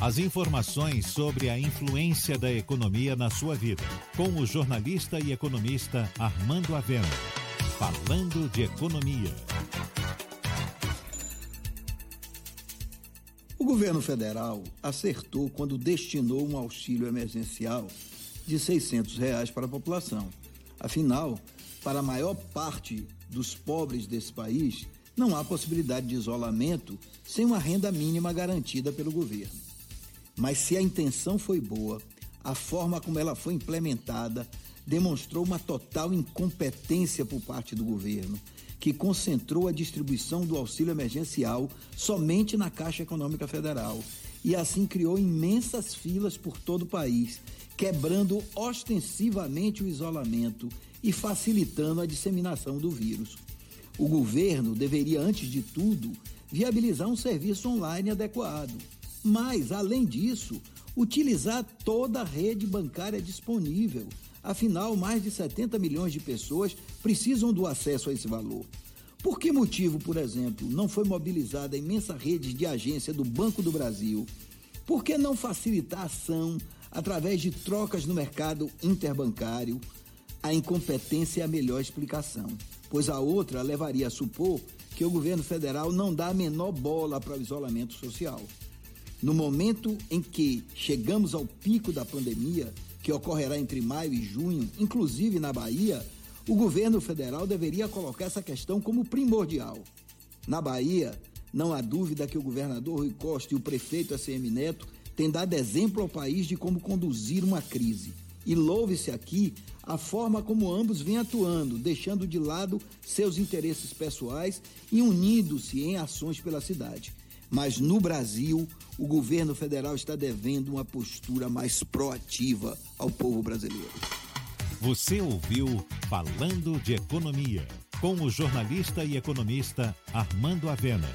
As informações sobre a influência da economia na sua vida. Com o jornalista e economista Armando Avena. Falando de economia. O governo federal acertou quando destinou um auxílio emergencial de 600 reais para a população. Afinal, para a maior parte dos pobres desse país, não há possibilidade de isolamento sem uma renda mínima garantida pelo governo. Mas se a intenção foi boa, a forma como ela foi implementada demonstrou uma total incompetência por parte do governo, que concentrou a distribuição do auxílio emergencial somente na Caixa Econômica Federal e assim criou imensas filas por todo o país, quebrando ostensivamente o isolamento e facilitando a disseminação do vírus. O governo deveria, antes de tudo, viabilizar um serviço online adequado mas, além disso, utilizar toda a rede bancária disponível. Afinal, mais de 70 milhões de pessoas precisam do acesso a esse valor. Por que motivo, por exemplo, não foi mobilizada a imensa rede de agência do Banco do Brasil? Por que não facilitar a ação através de trocas no mercado interbancário? A incompetência é a melhor explicação, pois a outra levaria a supor que o governo federal não dá a menor bola para o isolamento social. No momento em que chegamos ao pico da pandemia, que ocorrerá entre maio e junho, inclusive na Bahia, o governo federal deveria colocar essa questão como primordial. Na Bahia, não há dúvida que o governador Rui Costa e o prefeito ACM Neto têm dado exemplo ao país de como conduzir uma crise. E louve-se aqui a forma como ambos vêm atuando, deixando de lado seus interesses pessoais e unindo-se em ações pela cidade. Mas no Brasil, o governo federal está devendo uma postura mais proativa ao povo brasileiro. Você ouviu Falando de Economia, com o jornalista e economista Armando Avena.